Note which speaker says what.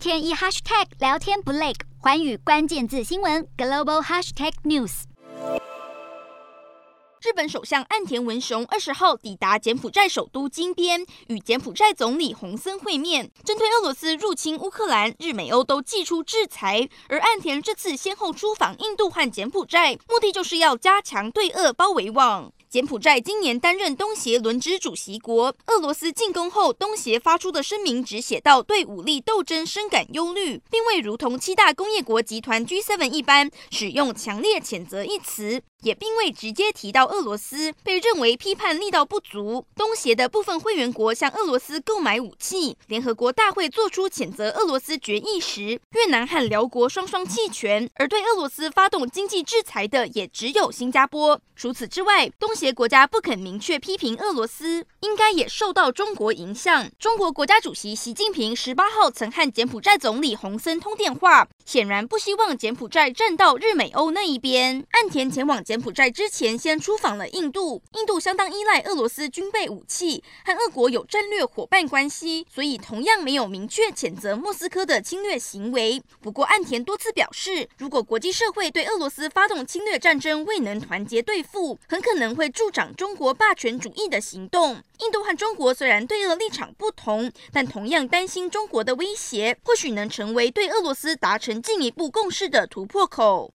Speaker 1: 天一 hashtag 聊天不累，寰宇关键字新闻 global hashtag news。
Speaker 2: 日本首相岸田文雄二十号抵达柬埔寨首都金边，与柬埔寨总理洪森会面。针对俄罗斯入侵乌克兰，日美欧都祭出制裁，而岸田这次先后出访印度和柬埔寨，目的就是要加强对俄包围网。柬埔寨今年担任东协轮值主席国，俄罗斯进攻后，东协发出的声明只写到对武力斗争深感忧虑，并未如同七大工业国集团 G7 一般使用强烈谴责一词，也并未直接提到俄罗斯，被认为批判力道不足。东协的部分会员国向俄罗斯购买武器，联合国大会做出谴责俄罗斯决议时，越南和寮国双双弃权，而对俄罗斯发动经济制裁的也只有新加坡。除此之外，东协国家不肯明确批评俄罗斯，应该也受到中国影响。中国国家主席习近平十八号曾和柬埔寨总理洪森通电话，显然不希望柬埔寨站到日美欧那一边。岸田前往柬埔寨之前，先出访了印度。印度相当依赖俄罗斯军备武器，和俄国有战略伙伴关系，所以同样没有明确谴责莫斯科的侵略行为。不过，岸田多次表示，如果国际社会对俄罗斯发动侵略战争未能团结对付，很可能会助长中国霸权主义的行动。印度和中国虽然对俄立场不同，但同样担心中国的威胁，或许能成为对俄罗斯达成进一步共识的突破口。